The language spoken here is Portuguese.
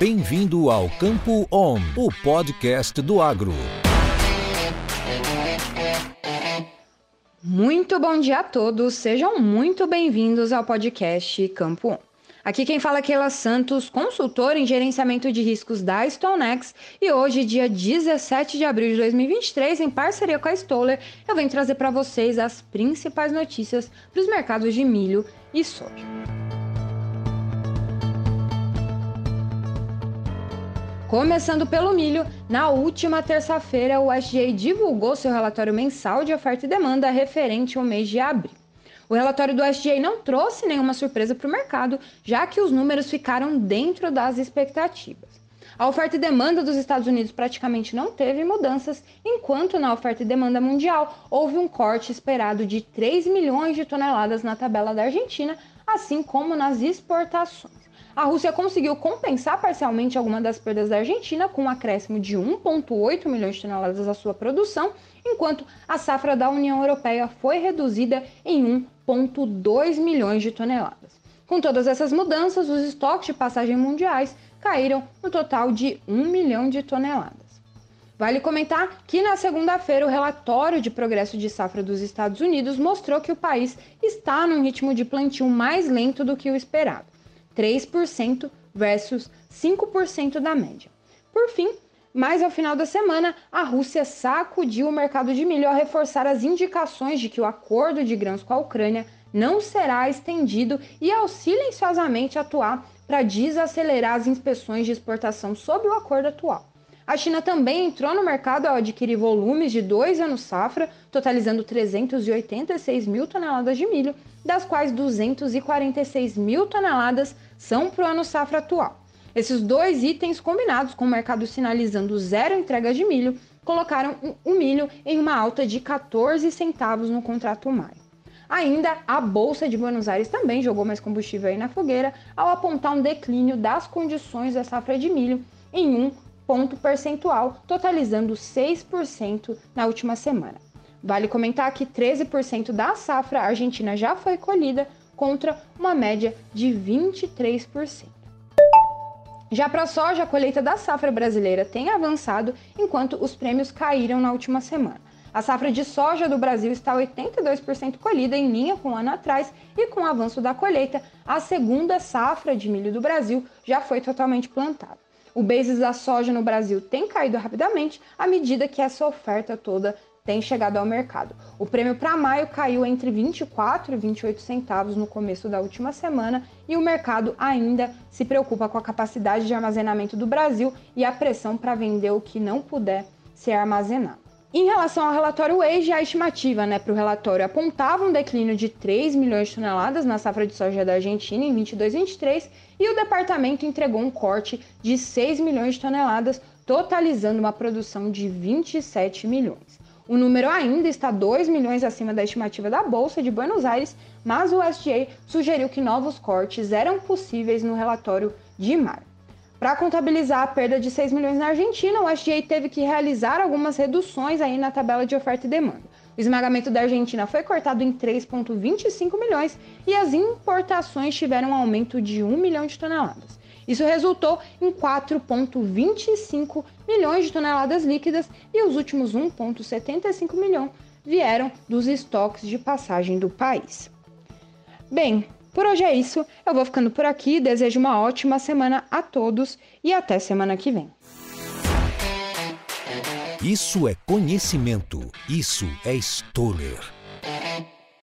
Bem-vindo ao Campo On, o podcast do agro. Muito bom dia a todos, sejam muito bem-vindos ao podcast Campo On. Aqui quem fala é Keila Santos, consultora em gerenciamento de riscos da StoneX, e hoje, dia 17 de abril de 2023, em parceria com a Stoller, eu venho trazer para vocês as principais notícias para os mercados de milho e soja. Começando pelo milho, na última terça-feira o SGA divulgou seu relatório mensal de oferta e demanda referente ao mês de abril. O relatório do SGA não trouxe nenhuma surpresa para o mercado, já que os números ficaram dentro das expectativas. A oferta e demanda dos Estados Unidos praticamente não teve mudanças, enquanto na oferta e demanda mundial houve um corte esperado de 3 milhões de toneladas na tabela da Argentina, assim como nas exportações. A Rússia conseguiu compensar parcialmente alguma das perdas da Argentina com um acréscimo de 1,8 milhões de toneladas à sua produção, enquanto a safra da União Europeia foi reduzida em 1,2 milhões de toneladas. Com todas essas mudanças, os estoques de passagem mundiais caíram no total de 1 milhão de toneladas. Vale comentar que na segunda-feira o relatório de progresso de safra dos Estados Unidos mostrou que o país está num ritmo de plantio mais lento do que o esperado. 3% versus 5% da média. Por fim, mais ao final da semana, a Rússia sacudiu o mercado de milho ao reforçar as indicações de que o acordo de grãos com a Ucrânia não será estendido e ao silenciosamente atuar para desacelerar as inspeções de exportação sob o acordo atual. A China também entrou no mercado ao adquirir volumes de dois anos safra, totalizando 386 mil toneladas de milho, das quais 246 mil toneladas são para o ano safra atual. Esses dois itens combinados com o mercado sinalizando zero entrega de milho, colocaram o milho em uma alta de 14 centavos no contrato maio. Ainda a Bolsa de Buenos Aires também jogou mais combustível aí na fogueira ao apontar um declínio das condições da safra de milho em um ponto percentual, totalizando 6% na última semana. Vale comentar que 13% da safra argentina já foi colhida, contra uma média de 23%. Já para a soja, a colheita da safra brasileira tem avançado, enquanto os prêmios caíram na última semana. A safra de soja do Brasil está 82% colhida, em linha com o ano atrás, e com o avanço da colheita, a segunda safra de milho do Brasil já foi totalmente plantada. O basis da soja no Brasil tem caído rapidamente à medida que essa oferta toda tem chegado ao mercado. O prêmio para maio caiu entre 24 e 28 centavos no começo da última semana e o mercado ainda se preocupa com a capacidade de armazenamento do Brasil e a pressão para vender o que não puder ser armazenado. Em relação ao relatório Wage, a estimativa né, para o relatório apontava um declínio de 3 milhões de toneladas na safra de soja da Argentina em 22-23 e o departamento entregou um corte de 6 milhões de toneladas, totalizando uma produção de 27 milhões. O número ainda está 2 milhões acima da estimativa da Bolsa de Buenos Aires, mas o SGA sugeriu que novos cortes eram possíveis no relatório de maio. Para contabilizar a perda de 6 milhões na Argentina, o SGA teve que realizar algumas reduções aí na tabela de oferta e demanda. O esmagamento da Argentina foi cortado em 3,25 milhões e as importações tiveram um aumento de 1 milhão de toneladas. Isso resultou em 4,25 milhões de toneladas líquidas e os últimos 1,75 milhão vieram dos estoques de passagem do país. Bem, por hoje é isso. Eu vou ficando por aqui. Desejo uma ótima semana a todos e até semana que vem. Isso é conhecimento. Isso é Stoller.